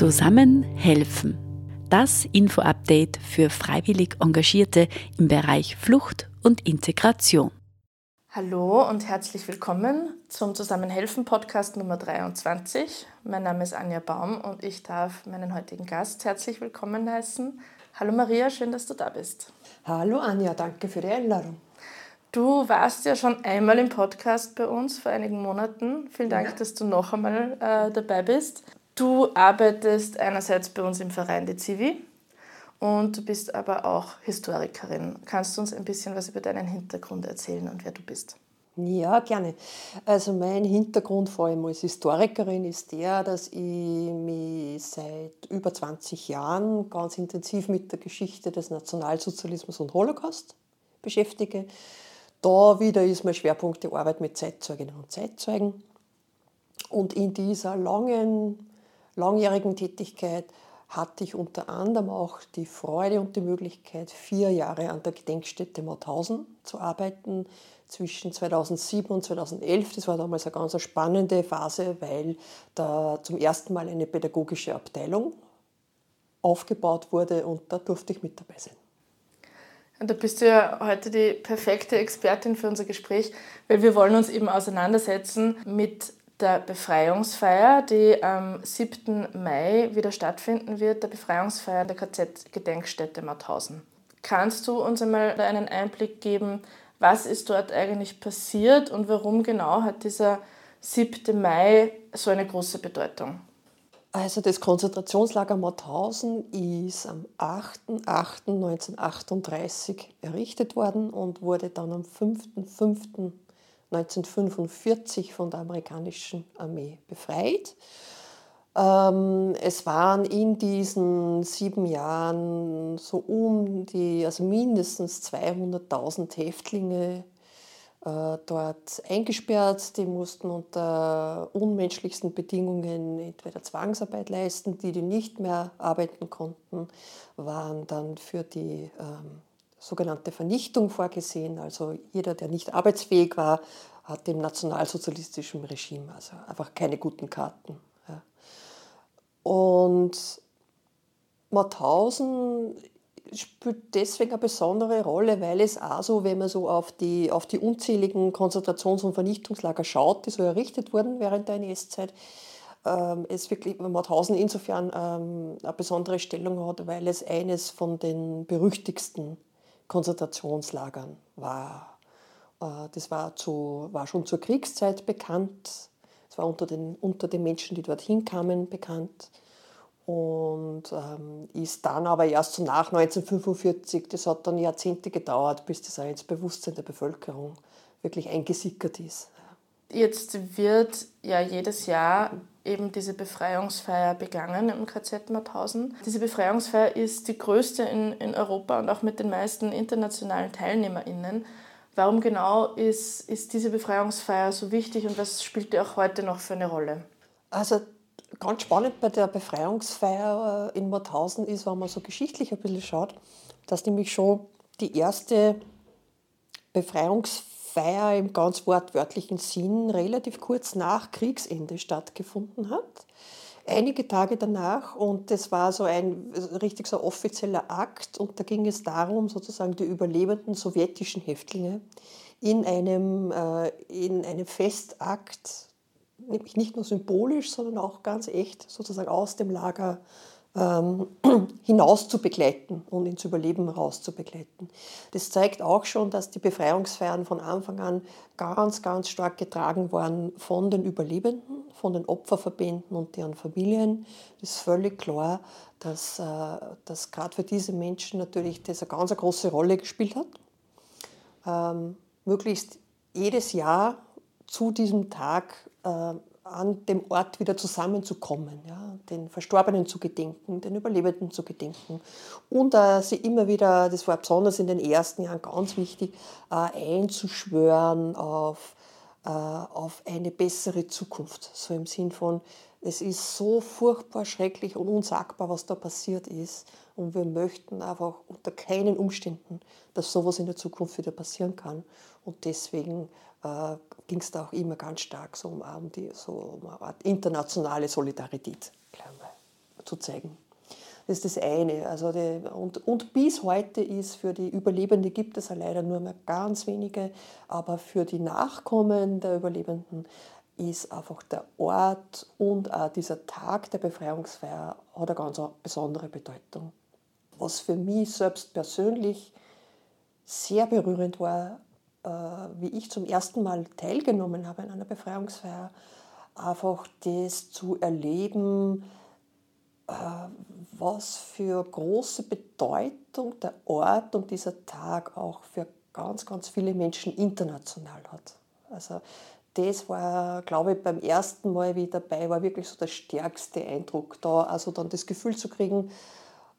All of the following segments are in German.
Zusammen helfen. Das Info-Update für freiwillig Engagierte im Bereich Flucht und Integration. Hallo und herzlich willkommen zum Zusammenhelfen Podcast Nummer 23. Mein Name ist Anja Baum und ich darf meinen heutigen Gast herzlich willkommen heißen. Hallo Maria, schön, dass du da bist. Hallo Anja, danke für die Einladung. Du warst ja schon einmal im Podcast bei uns vor einigen Monaten. Vielen Dank, ja. dass du noch einmal äh, dabei bist. Du arbeitest einerseits bei uns im Verein die Zivi und du bist aber auch Historikerin. Kannst du uns ein bisschen was über deinen Hintergrund erzählen und wer du bist? Ja, gerne. Also mein Hintergrund vor allem als Historikerin ist der, dass ich mich seit über 20 Jahren ganz intensiv mit der Geschichte des Nationalsozialismus und Holocaust beschäftige. Da wieder ist mein Schwerpunkt die Arbeit mit Zeitzeuginnen und Zeitzeugen. Und in dieser langen, langjährigen Tätigkeit hatte ich unter anderem auch die Freude und die Möglichkeit, vier Jahre an der Gedenkstätte Mauthausen zu arbeiten, zwischen 2007 und 2011. Das war damals eine ganz spannende Phase, weil da zum ersten Mal eine pädagogische Abteilung aufgebaut wurde und da durfte ich mit dabei sein. Und da bist du ja heute die perfekte Expertin für unser Gespräch, weil wir wollen uns eben auseinandersetzen mit der Befreiungsfeier, die am 7. Mai wieder stattfinden wird, der Befreiungsfeier der KZ-Gedenkstätte Mauthausen. Kannst du uns einmal einen Einblick geben, was ist dort eigentlich passiert und warum genau hat dieser 7. Mai so eine große Bedeutung? Also das Konzentrationslager Mauthausen ist am 8.8.1938 errichtet worden und wurde dann am 5.5. 1945 von der amerikanischen Armee befreit. Ähm, es waren in diesen sieben Jahren so um die, also mindestens 200.000 Häftlinge äh, dort eingesperrt. Die mussten unter unmenschlichsten Bedingungen entweder Zwangsarbeit leisten, die, die nicht mehr arbeiten konnten, waren dann für die ähm, sogenannte Vernichtung vorgesehen. Also jeder, der nicht arbeitsfähig war, hat dem nationalsozialistischen Regime also einfach keine guten Karten. Ja. Und Mauthausen spielt deswegen eine besondere Rolle, weil es auch so, wenn man so auf die, auf die unzähligen Konzentrations- und Vernichtungslager schaut, die so errichtet wurden während der NS-Zeit, ähm, es wirklich Mauthausen insofern ähm, eine besondere Stellung hat, weil es eines von den berüchtigsten Konzentrationslagern war. Äh, das war, zu, war schon zur Kriegszeit bekannt. Es war unter den, unter den Menschen, die dorthin kamen, bekannt. Und ähm, ist dann aber erst so nach 1945, das hat dann Jahrzehnte gedauert, bis das auch ins Bewusstsein der Bevölkerung wirklich eingesickert ist. Jetzt wird ja jedes Jahr eben diese Befreiungsfeier begangen im KZ Mauthausen. Diese Befreiungsfeier ist die größte in, in Europa und auch mit den meisten internationalen TeilnehmerInnen. Warum genau ist, ist diese Befreiungsfeier so wichtig und was spielt die auch heute noch für eine Rolle? Also ganz spannend bei der Befreiungsfeier in Mauthausen ist, wenn man so geschichtlich ein bisschen schaut, dass nämlich schon die erste Befreiungsfeier Feier im ganz wortwörtlichen Sinn relativ kurz nach Kriegsende stattgefunden hat. Einige Tage danach und das war so ein richtig so offizieller Akt und da ging es darum, sozusagen die überlebenden sowjetischen Häftlinge in einem, äh, in einem Festakt, nämlich nicht nur symbolisch, sondern auch ganz echt sozusagen aus dem Lager ähm, hinaus zu begleiten und ins Überleben raus zu begleiten. Das zeigt auch schon, dass die Befreiungsfeiern von Anfang an ganz, ganz stark getragen waren von den Überlebenden, von den Opferverbänden und deren Familien. Es ist völlig klar, dass, äh, dass gerade für diese Menschen natürlich das eine ganz eine große Rolle gespielt hat. Ähm, möglichst jedes Jahr zu diesem Tag äh, an dem Ort wieder zusammenzukommen, ja, den Verstorbenen zu gedenken, den Überlebenden zu gedenken. Und äh, sie immer wieder, das war besonders in den ersten Jahren ganz wichtig, äh, einzuschwören auf, äh, auf eine bessere Zukunft. So im Sinn von, es ist so furchtbar schrecklich und unsagbar, was da passiert ist. Und wir möchten einfach unter keinen Umständen, dass sowas in der Zukunft wieder passieren kann. Und deswegen äh, ging es da auch immer ganz stark so um, die, so um eine Art internationale Solidarität. zu zeigen. Das ist das eine. Also die, und, und bis heute ist für die Überlebenden gibt es ja leider nur mehr ganz wenige, aber für die Nachkommen der Überlebenden ist einfach der Ort und auch dieser Tag der Befreiungsfeier hat eine ganz besondere Bedeutung. Was für mich selbst persönlich sehr berührend war, wie ich zum ersten Mal teilgenommen habe in einer Befreiungsfeier, einfach das zu erleben, äh, was für große Bedeutung der Ort und dieser Tag auch für ganz, ganz viele Menschen international hat. Also das war, glaube ich, beim ersten Mal, wie ich dabei war, wirklich so der stärkste Eindruck, da also dann das Gefühl zu kriegen,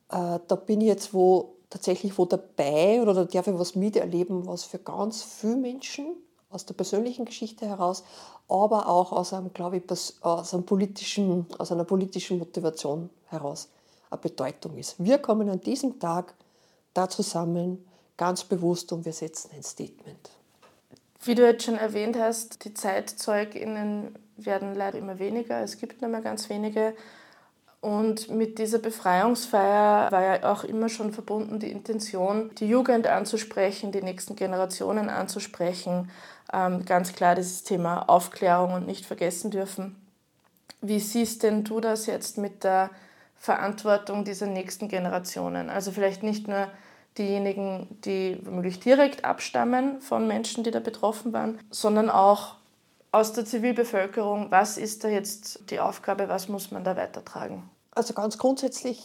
äh, da bin ich jetzt wo tatsächlich wo dabei oder da darf ich was miterleben, was für ganz viele Menschen aus der persönlichen Geschichte heraus, aber auch aus, einem, glaube ich, aus, einem politischen, aus einer politischen Motivation heraus eine Bedeutung ist. Wir kommen an diesem Tag da zusammen, ganz bewusst und wir setzen ein Statement. Wie du jetzt schon erwähnt hast, die ZeitzeugInnen werden leider immer weniger. Es gibt nur mehr ganz wenige. Und mit dieser Befreiungsfeier war ja auch immer schon verbunden die Intention, die Jugend anzusprechen, die nächsten Generationen anzusprechen. Ähm, ganz klar dieses Thema Aufklärung und nicht vergessen dürfen. Wie siehst denn du das jetzt mit der Verantwortung dieser nächsten Generationen? Also vielleicht nicht nur diejenigen, die womöglich direkt abstammen von Menschen, die da betroffen waren, sondern auch aus der Zivilbevölkerung, was ist da jetzt die Aufgabe, was muss man da weitertragen? Also ganz grundsätzlich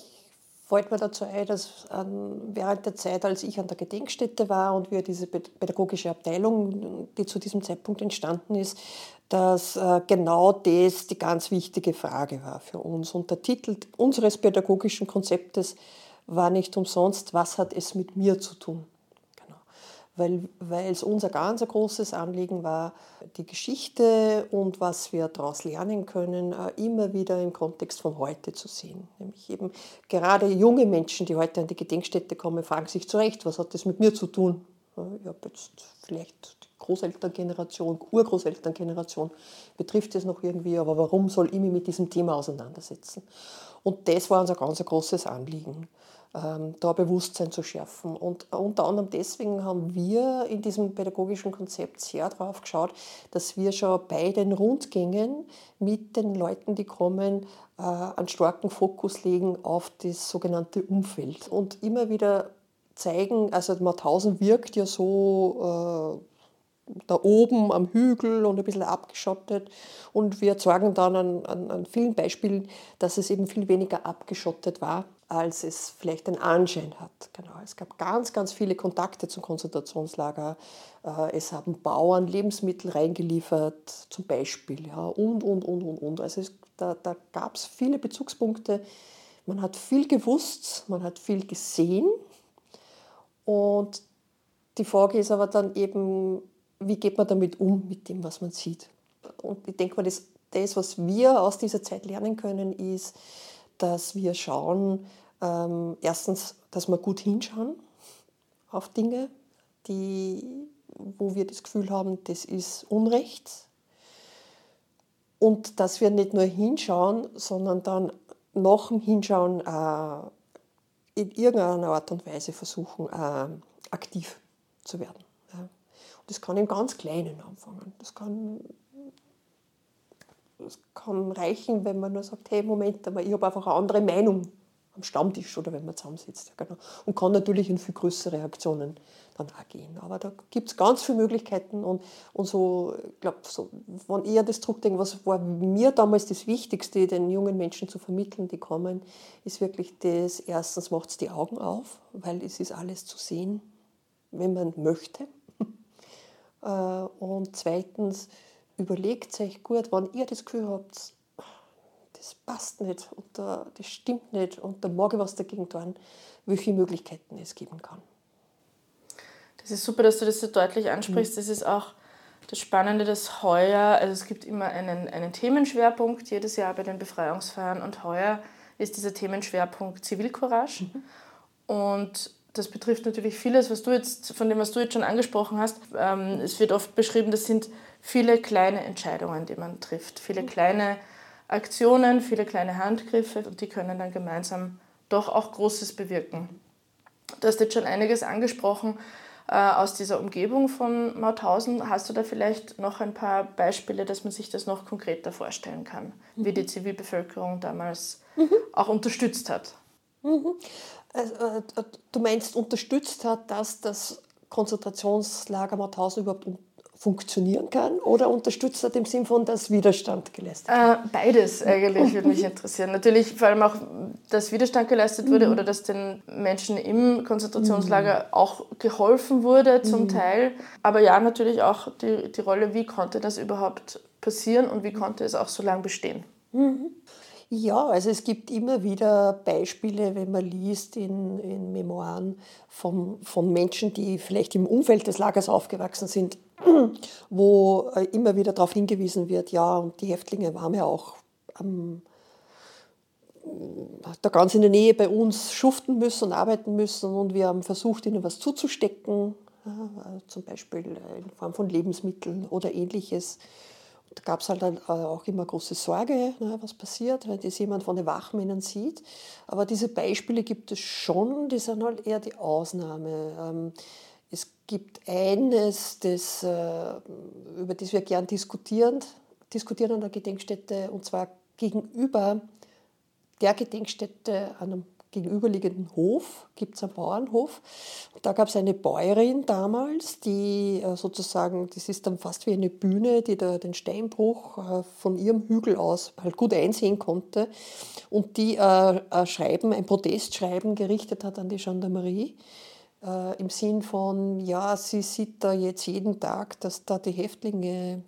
fällt mir dazu ein, dass während der Zeit, als ich an der Gedenkstätte war und wir diese pädagogische Abteilung, die zu diesem Zeitpunkt entstanden ist, dass äh, genau das die ganz wichtige Frage war für uns. Und der Titel unseres pädagogischen Konzeptes war nicht umsonst, was hat es mit mir zu tun? Weil, es unser ganz großes Anliegen war, die Geschichte und was wir daraus lernen können, äh, immer wieder im Kontext von heute zu sehen. Nämlich eben gerade junge Menschen, die heute an die Gedenkstätte kommen, fragen sich zu Recht, was hat das mit mir zu tun? Ich habe jetzt vielleicht die Großelterngeneration, Urgroßelterngeneration betrifft es noch irgendwie, aber warum soll ich mich mit diesem Thema auseinandersetzen? Und das war unser ganz großes Anliegen. Ähm, da Bewusstsein zu schärfen. Und unter anderem deswegen haben wir in diesem pädagogischen Konzept sehr darauf geschaut, dass wir schon bei den Rundgängen mit den Leuten, die kommen, äh, einen starken Fokus legen auf das sogenannte Umfeld und immer wieder zeigen, also Mauthausen wirkt ja so äh, da oben am Hügel und ein bisschen abgeschottet. Und wir zeigen dann an, an, an vielen Beispielen, dass es eben viel weniger abgeschottet war als es vielleicht den Anschein hat. Genau. Es gab ganz, ganz viele Kontakte zum Konzentrationslager. Äh, es haben Bauern Lebensmittel reingeliefert, zum Beispiel. Ja, und, und, und, und, und. Also es, da, da gab es viele Bezugspunkte. Man hat viel gewusst, man hat viel gesehen. Und die Frage ist aber dann eben, wie geht man damit um, mit dem, was man sieht. Und ich denke mal, das, das was wir aus dieser Zeit lernen können, ist, dass wir schauen, ähm, erstens, dass wir gut hinschauen auf Dinge, die, wo wir das Gefühl haben, das ist Unrecht. Und dass wir nicht nur hinschauen, sondern dann nach dem Hinschauen äh, in irgendeiner Art und Weise versuchen, äh, aktiv zu werden. Ja. Und das kann im ganz Kleinen anfangen. Das kann es kann reichen, wenn man nur sagt, hey, Moment, aber ich habe einfach eine andere Meinung am Stammtisch oder wenn man zusammensitzt. Ja, genau. Und kann natürlich in viel größere Aktionen dann auch gehen. Aber da gibt es ganz viele Möglichkeiten und, und so, ich glaube, so, wenn ich an das zurückdenke, was war mir damals das Wichtigste, den jungen Menschen zu vermitteln, die kommen, ist wirklich das, erstens macht es die Augen auf, weil es ist alles zu sehen, wenn man möchte. Äh, und zweitens, überlegt euch gut, wann ihr das Gefühl habt, das passt nicht und das stimmt nicht und da mag ich was dagegen tun, welche Möglichkeiten es geben kann. Das ist super, dass du das so deutlich ansprichst. Mhm. Das ist auch das Spannende, dass heuer, also es gibt immer einen, einen Themenschwerpunkt jedes Jahr bei den Befreiungsfeiern und heuer ist dieser Themenschwerpunkt Zivilcourage. Mhm. Und das betrifft natürlich vieles, was du jetzt, von dem, was du jetzt schon angesprochen hast. Ähm, es wird oft beschrieben, das sind viele kleine Entscheidungen, die man trifft, viele mhm. kleine Aktionen, viele kleine Handgriffe und die können dann gemeinsam doch auch Großes bewirken. Du hast jetzt schon einiges angesprochen äh, aus dieser Umgebung von Mauthausen. Hast du da vielleicht noch ein paar Beispiele, dass man sich das noch konkreter vorstellen kann, mhm. wie die Zivilbevölkerung damals mhm. auch unterstützt hat? Mhm. Also, äh, du meinst, unterstützt hat, dass das Konzentrationslager Mauthausen überhaupt funktionieren kann oder unterstützt hat im Sinn von, dass Widerstand geleistet wird? Äh, beides eigentlich würde mich interessieren. Natürlich vor allem auch, dass Widerstand geleistet wurde mhm. oder dass den Menschen im Konzentrationslager mhm. auch geholfen wurde zum mhm. Teil. Aber ja, natürlich auch die, die Rolle, wie konnte das überhaupt passieren und wie konnte es auch so lange bestehen. Ja, also es gibt immer wieder Beispiele, wenn man liest in, in Memoiren von, von Menschen, die vielleicht im Umfeld des Lagers aufgewachsen sind, wo äh, immer wieder darauf hingewiesen wird, ja, und die Häftlinge waren ja auch am, da ganz in der Nähe bei uns schuften müssen und arbeiten müssen und wir haben versucht, ihnen was zuzustecken, ja, zum Beispiel in Form von Lebensmitteln oder ähnliches da gab es halt dann äh, auch immer große Sorge, ne, was passiert, wenn das jemand von den Wachmännern sieht. Aber diese Beispiele gibt es schon, die sind halt eher die Ausnahme. Ähm, es gibt eines, das, äh, über das wir gern diskutieren, diskutieren an der Gedenkstätte, und zwar gegenüber der Gedenkstätte an einem gegenüberliegenden Hof gibt es einen Bauernhof. Da gab es eine Bäuerin damals, die äh, sozusagen, das ist dann fast wie eine Bühne, die da den Steinbruch äh, von ihrem Hügel aus halt gut einsehen konnte und die äh, ein Schreiben, ein Protestschreiben gerichtet hat an die Gendarmerie im Sinn von, ja, sie sieht da jetzt jeden Tag, dass da die Häftlinge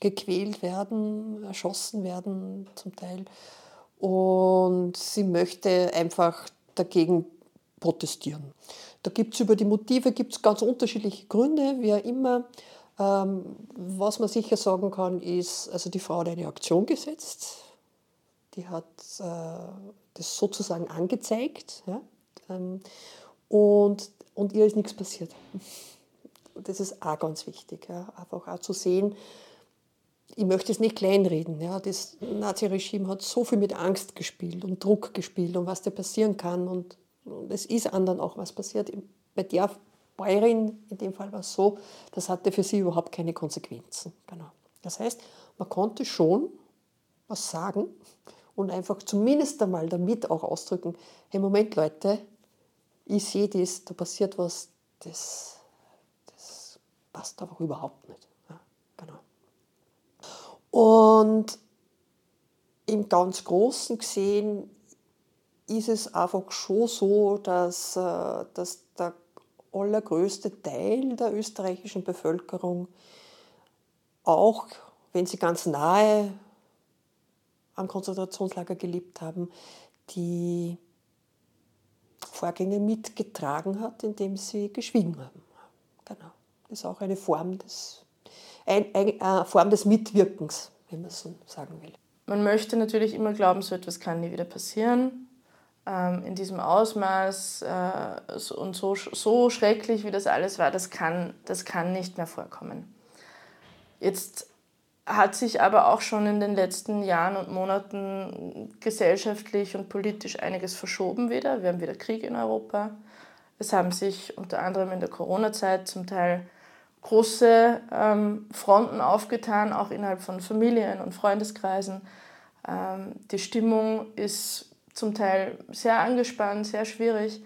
gequält werden, erschossen werden zum Teil und sie möchte einfach dagegen protestieren. Da gibt es über die Motive gibt's ganz unterschiedliche Gründe, wie auch immer. Ähm, was man sicher sagen kann, ist, also die Frau hat eine Aktion gesetzt, die hat äh, das sozusagen angezeigt ja, ähm, und, und ihr ist nichts passiert. Das ist auch ganz wichtig, ja, einfach auch zu sehen, ich möchte es nicht kleinreden. Ja. Das Naziregime hat so viel mit Angst gespielt und Druck gespielt und was da passieren kann. Und, es ist anderen auch was passiert. Bei der Bäuerin in dem Fall war es so, das hatte für sie überhaupt keine Konsequenzen. Genau. Das heißt, man konnte schon was sagen und einfach zumindest einmal damit auch ausdrücken, hey Moment Leute, ich sehe das, da passiert was, das, das passt aber überhaupt nicht. Und im ganz Großen gesehen ist es einfach schon so, dass, äh, dass der allergrößte Teil der österreichischen Bevölkerung, auch wenn sie ganz nahe am Konzentrationslager gelebt haben, die Vorgänge mitgetragen hat, indem sie geschwiegen haben. Genau. Das ist auch eine Form des eine Form des Mitwirkens, wenn man so sagen will. Man möchte natürlich immer glauben, so etwas kann nie wieder passieren. Ähm, in diesem Ausmaß äh, und so, so schrecklich, wie das alles war, das kann, das kann nicht mehr vorkommen. Jetzt hat sich aber auch schon in den letzten Jahren und Monaten gesellschaftlich und politisch einiges verschoben wieder. Wir haben wieder Krieg in Europa. Es haben sich unter anderem in der Corona-Zeit zum Teil große ähm, Fronten aufgetan, auch innerhalb von Familien und Freundeskreisen. Ähm, die Stimmung ist zum Teil sehr angespannt, sehr schwierig.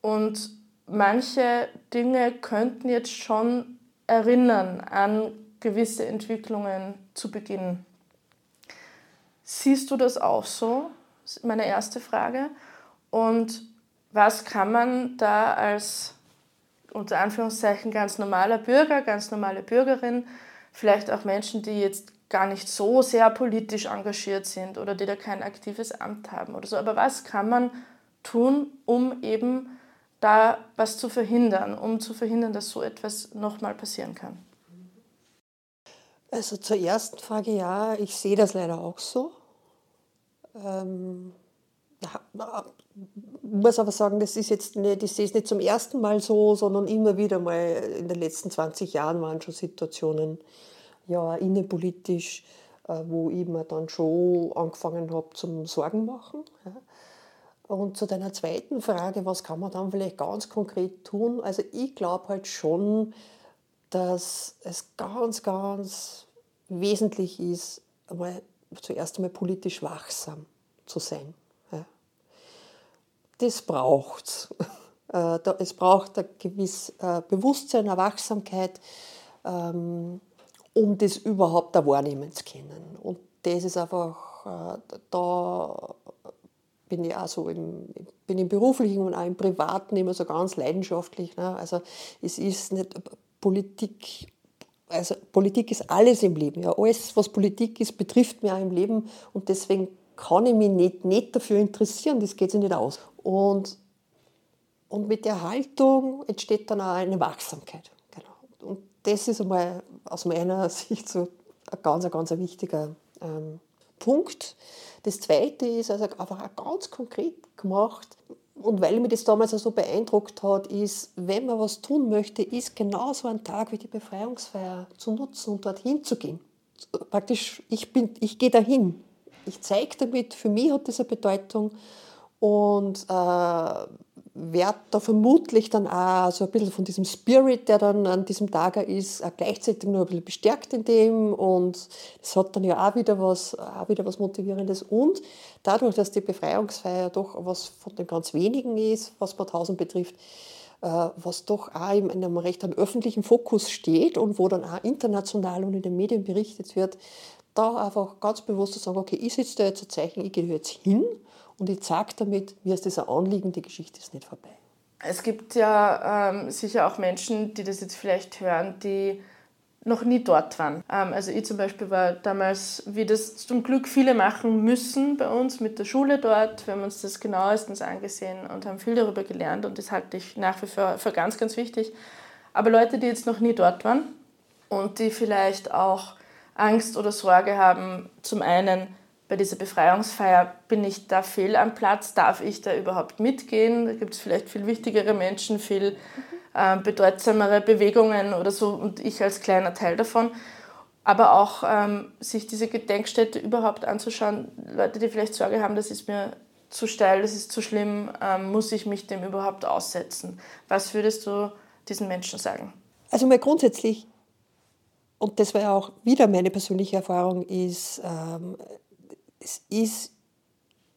Und manche Dinge könnten jetzt schon erinnern an gewisse Entwicklungen zu Beginn. Siehst du das auch so? Das ist meine erste Frage. Und was kann man da als unter Anführungszeichen ganz normaler Bürger, ganz normale Bürgerin, vielleicht auch Menschen, die jetzt gar nicht so sehr politisch engagiert sind oder die da kein aktives Amt haben oder so. Aber was kann man tun, um eben da was zu verhindern, um zu verhindern, dass so etwas nochmal passieren kann? Also zur ersten Frage, ja, ich sehe das leider auch so. Ähm, muss aber sagen, das ist jetzt nicht, ich sehe es nicht zum ersten Mal so, sondern immer wieder mal in den letzten 20 Jahren waren schon Situationen, ja, innenpolitisch, äh, wo ich mir dann schon angefangen habe zum Sorgen machen. Und zu deiner zweiten Frage, was kann man dann vielleicht ganz konkret tun? Also ich glaube halt schon, dass es ganz, ganz wesentlich ist, einmal, zuerst einmal politisch wachsam zu sein. Das braucht es. Äh, es braucht ein gewisses äh, Bewusstsein, eine Wachsamkeit, ähm, um das überhaupt da wahrnehmen zu können. Und das ist einfach, äh, da bin ich auch so im, bin im beruflichen und auch im privaten immer so ganz leidenschaftlich. Ne? Also es ist nicht Politik, also Politik ist alles im Leben. Ja. Alles, was Politik ist, betrifft mich auch im Leben und deswegen kann ich mich nicht, nicht dafür interessieren, das geht sich nicht aus. Und, und mit der Haltung entsteht dann auch eine Wachsamkeit. Genau. Und das ist einmal aus meiner Sicht so ein ganz, ganz wichtiger ähm, Punkt. Das Zweite ist also einfach auch ganz konkret gemacht. Und weil mich das damals auch so beeindruckt hat, ist, wenn man was tun möchte, ist genau so ein Tag wie die Befreiungsfeier zu nutzen und dorthin zu gehen. Praktisch, ich, bin, ich gehe dahin. Ich zeige damit, für mich hat das eine Bedeutung und äh, werde da vermutlich dann auch so ein bisschen von diesem Spirit, der dann an diesem Tag ist, auch gleichzeitig noch ein bisschen bestärkt in dem und es hat dann ja auch wieder was, auch wieder was Motivierendes und dadurch, dass die Befreiungsfeier doch was von den ganz wenigen ist, was Mauthausen betrifft, äh, was doch auch in einem recht an öffentlichen Fokus steht und wo dann auch international und in den Medien berichtet wird, da einfach ganz bewusst zu sagen, okay, ich sitze da jetzt ein Zeichen, ich gehe jetzt hin und ich zeige damit, mir ist das ein Anliegen, die Geschichte ist nicht vorbei. Es gibt ja ähm, sicher auch Menschen, die das jetzt vielleicht hören, die noch nie dort waren. Ähm, also ich zum Beispiel war damals, wie das zum Glück viele machen müssen bei uns mit der Schule dort. Wir haben uns das genauestens angesehen und haben viel darüber gelernt und das halte ich nach wie vor für ganz, ganz wichtig. Aber Leute, die jetzt noch nie dort waren und die vielleicht auch Angst oder Sorge haben, zum einen, bei dieser Befreiungsfeier bin ich da fehl am Platz, darf ich da überhaupt mitgehen? Da gibt es vielleicht viel wichtigere Menschen, viel äh, bedeutsamere Bewegungen oder so und ich als kleiner Teil davon. Aber auch ähm, sich diese Gedenkstätte überhaupt anzuschauen, Leute, die vielleicht Sorge haben, das ist mir zu steil, das ist zu schlimm, ähm, muss ich mich dem überhaupt aussetzen? Was würdest du diesen Menschen sagen? Also mal grundsätzlich, und das war auch wieder meine persönliche Erfahrung, ist, ähm, es ist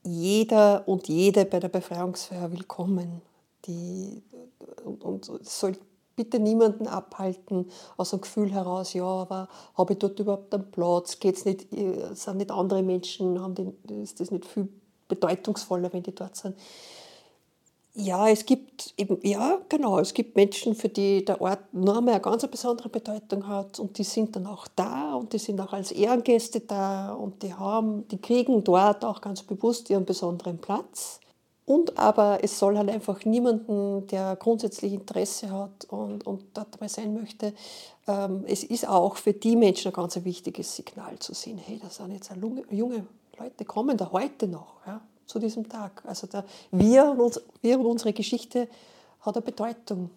jeder und jede bei der Befreiungsfeier willkommen. Die, und, und soll bitte niemanden abhalten aus dem Gefühl heraus, ja, aber habe ich dort überhaupt einen Platz? Geht's nicht, äh, sind nicht andere Menschen, haben die, ist das nicht viel bedeutungsvoller, wenn die dort sind? Ja, es gibt eben, ja, genau, es gibt Menschen, für die der Ort nur einmal eine ganz besondere Bedeutung hat und die sind dann auch da und die sind auch als Ehrengäste da und die haben, die kriegen dort auch ganz bewusst ihren besonderen Platz. Und aber es soll halt einfach niemanden, der grundsätzlich Interesse hat und, und dort mal sein möchte, ähm, es ist auch für die Menschen ein ganz wichtiges Signal zu sehen, hey, da sind jetzt junge Leute, kommen da heute noch. Ja zu diesem Tag. Also der, wir, und uns, wir und unsere Geschichte hat eine Bedeutung.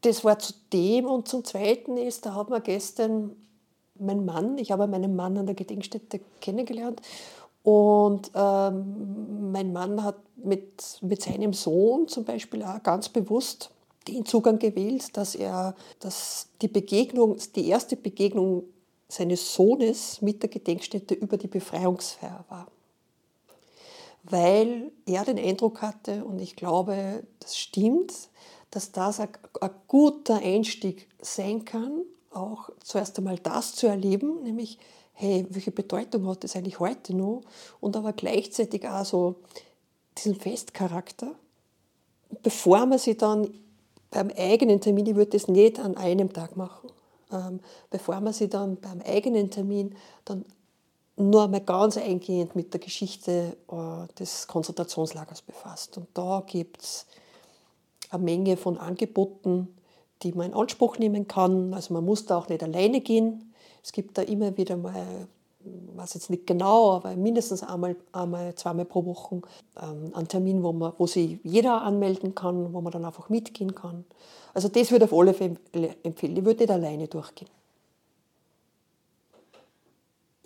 Das war zu dem und zum Zweiten ist, da hat man gestern mein Mann, ich habe meinen Mann an der Gedenkstätte kennengelernt und ähm, mein Mann hat mit, mit seinem Sohn zum Beispiel auch ganz bewusst den Zugang gewählt, dass er dass die Begegnung, die erste Begegnung seines Sohnes mit der Gedenkstätte über die Befreiungsfeier war weil er den Eindruck hatte, und ich glaube, das stimmt, dass das ein, ein guter Einstieg sein kann, auch zuerst einmal das zu erleben, nämlich, hey, welche Bedeutung hat das eigentlich heute noch? Und aber gleichzeitig auch so diesen Festcharakter, bevor man sie dann beim eigenen Termin, ich würde das nicht an einem Tag machen, ähm, bevor man sie dann beim eigenen Termin dann nur einmal ganz eingehend mit der Geschichte äh, des Konzentrationslagers befasst. Und da gibt es eine Menge von Angeboten, die man in Anspruch nehmen kann. Also man muss da auch nicht alleine gehen. Es gibt da immer wieder mal, weiß jetzt nicht genau, aber mindestens einmal, einmal zweimal pro Woche ähm, einen Termin, wo, man, wo sich jeder anmelden kann, wo man dann einfach mitgehen kann. Also das würde ich auf alle Fälle empfehlen. Ich würde nicht alleine durchgehen.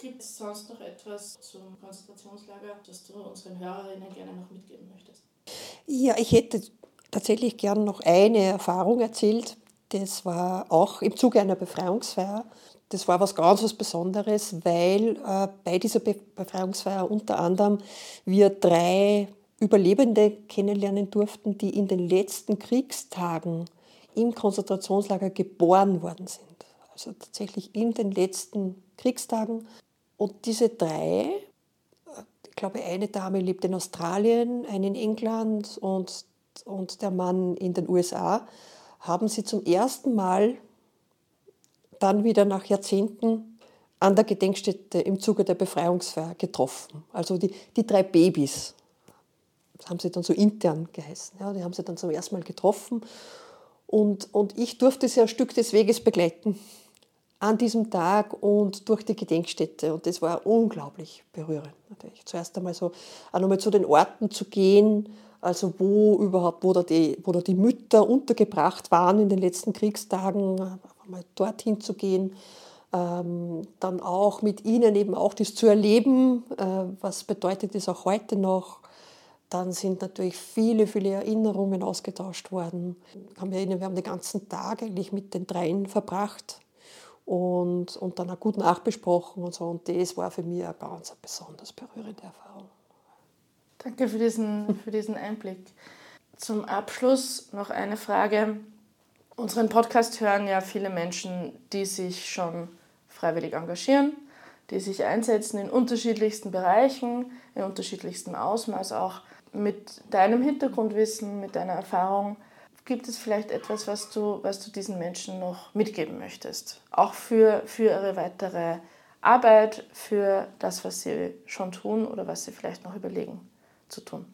Gibt es sonst noch etwas zum Konzentrationslager, das du unseren Hörerinnen gerne noch mitgeben möchtest? Ja, ich hätte tatsächlich gern noch eine Erfahrung erzählt. Das war auch im Zuge einer Befreiungsfeier. Das war was ganz was Besonderes, weil äh, bei dieser Be Befreiungsfeier unter anderem wir drei Überlebende kennenlernen durften, die in den letzten Kriegstagen im Konzentrationslager geboren worden sind. Also tatsächlich in den letzten Kriegstagen und diese drei, ich glaube, eine Dame lebt in Australien, eine in England und, und der Mann in den USA, haben sie zum ersten Mal dann wieder nach Jahrzehnten an der Gedenkstätte im Zuge der Befreiungsfeier getroffen. Also die, die drei Babys, das haben sie dann so intern geheißen, ja, die haben sie dann zum ersten Mal getroffen. Und, und ich durfte sie ein Stück des Weges begleiten an diesem Tag und durch die Gedenkstätte. Und das war unglaublich berührend. Natürlich. Zuerst einmal so auch nochmal zu den Orten zu gehen, also wo überhaupt, wo da, die, wo da die Mütter untergebracht waren in den letzten Kriegstagen, mal dorthin zu gehen. Ähm, dann auch mit ihnen eben auch das zu erleben, äh, was bedeutet das auch heute noch. Dann sind natürlich viele, viele Erinnerungen ausgetauscht worden. Wir haben, den ganzen Tag eigentlich mit den dreien verbracht und, und dann auch gut nachbesprochen und so. Und das war für mich eine ganz besonders berührende Erfahrung. Danke für diesen, für diesen Einblick. Zum Abschluss noch eine Frage. Unseren Podcast hören ja viele Menschen, die sich schon freiwillig engagieren, die sich einsetzen in unterschiedlichsten Bereichen, in unterschiedlichstem Ausmaß auch. Mit deinem Hintergrundwissen, mit deiner Erfahrung, Gibt es vielleicht etwas, was du, was du diesen Menschen noch mitgeben möchtest? Auch für, für ihre weitere Arbeit, für das, was sie schon tun oder was sie vielleicht noch überlegen zu tun?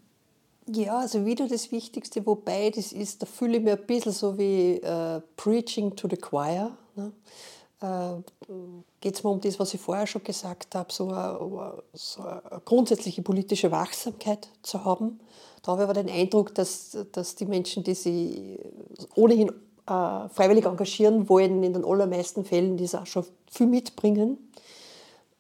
Ja, also wieder das Wichtigste, wobei das ist, da fühle ich mich ein bisschen so wie uh, Preaching to the Choir. Ne? Uh, Geht es mir um das, was ich vorher schon gesagt habe, so eine, so eine grundsätzliche politische Wachsamkeit zu haben habe aber den Eindruck, dass, dass die Menschen, die sich ohnehin äh, freiwillig engagieren wollen, in den allermeisten Fällen das auch schon viel mitbringen.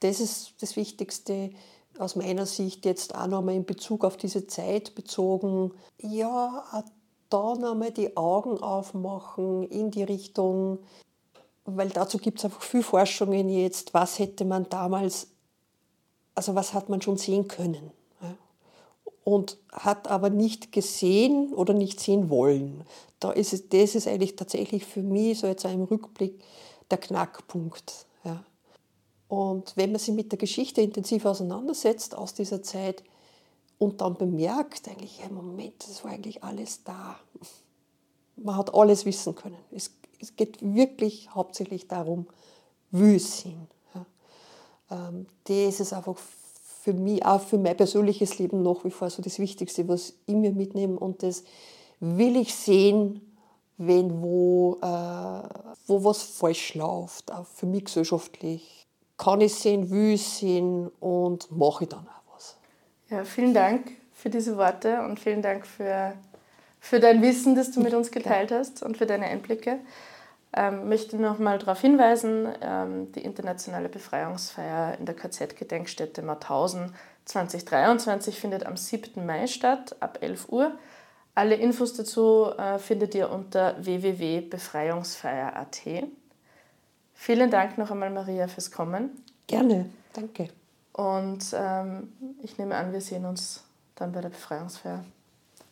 Das ist das Wichtigste aus meiner Sicht jetzt auch nochmal in Bezug auf diese Zeit bezogen. Ja, auch da nochmal die Augen aufmachen in die Richtung, weil dazu gibt es einfach viel Forschungen jetzt, was hätte man damals, also was hat man schon sehen können und hat aber nicht gesehen oder nicht sehen wollen. Da ist es, das ist eigentlich tatsächlich für mich so jetzt im Rückblick der Knackpunkt. Ja. Und wenn man sich mit der Geschichte intensiv auseinandersetzt aus dieser Zeit und dann bemerkt, eigentlich, im Moment, das war eigentlich alles da. Man hat alles wissen können. Es, es geht wirklich hauptsächlich darum, wie es sind. Ja. Das ist einfach für mich, auch für mein persönliches Leben nach wie vor so das Wichtigste, was ich mir mitnehme. Und das will ich sehen, wenn wo, äh, wo was falsch läuft, auch für mich gesellschaftlich. Kann ich sehen, will ich sehen und mache ich dann auch was. Ja, vielen Dank für diese Worte und vielen Dank für, für dein Wissen, das du mit uns geteilt hast und für deine Einblicke. Ähm, möchte noch mal darauf hinweisen, ähm, die internationale Befreiungsfeier in der KZ-Gedenkstätte Mauthausen 2023 findet am 7. Mai statt, ab 11 Uhr. Alle Infos dazu äh, findet ihr unter www.befreiungsfeier.at. Vielen Dank noch einmal, Maria, fürs Kommen. Gerne, danke. Und ähm, ich nehme an, wir sehen uns dann bei der Befreiungsfeier.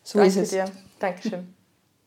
So Danke ist es. dir. Dankeschön.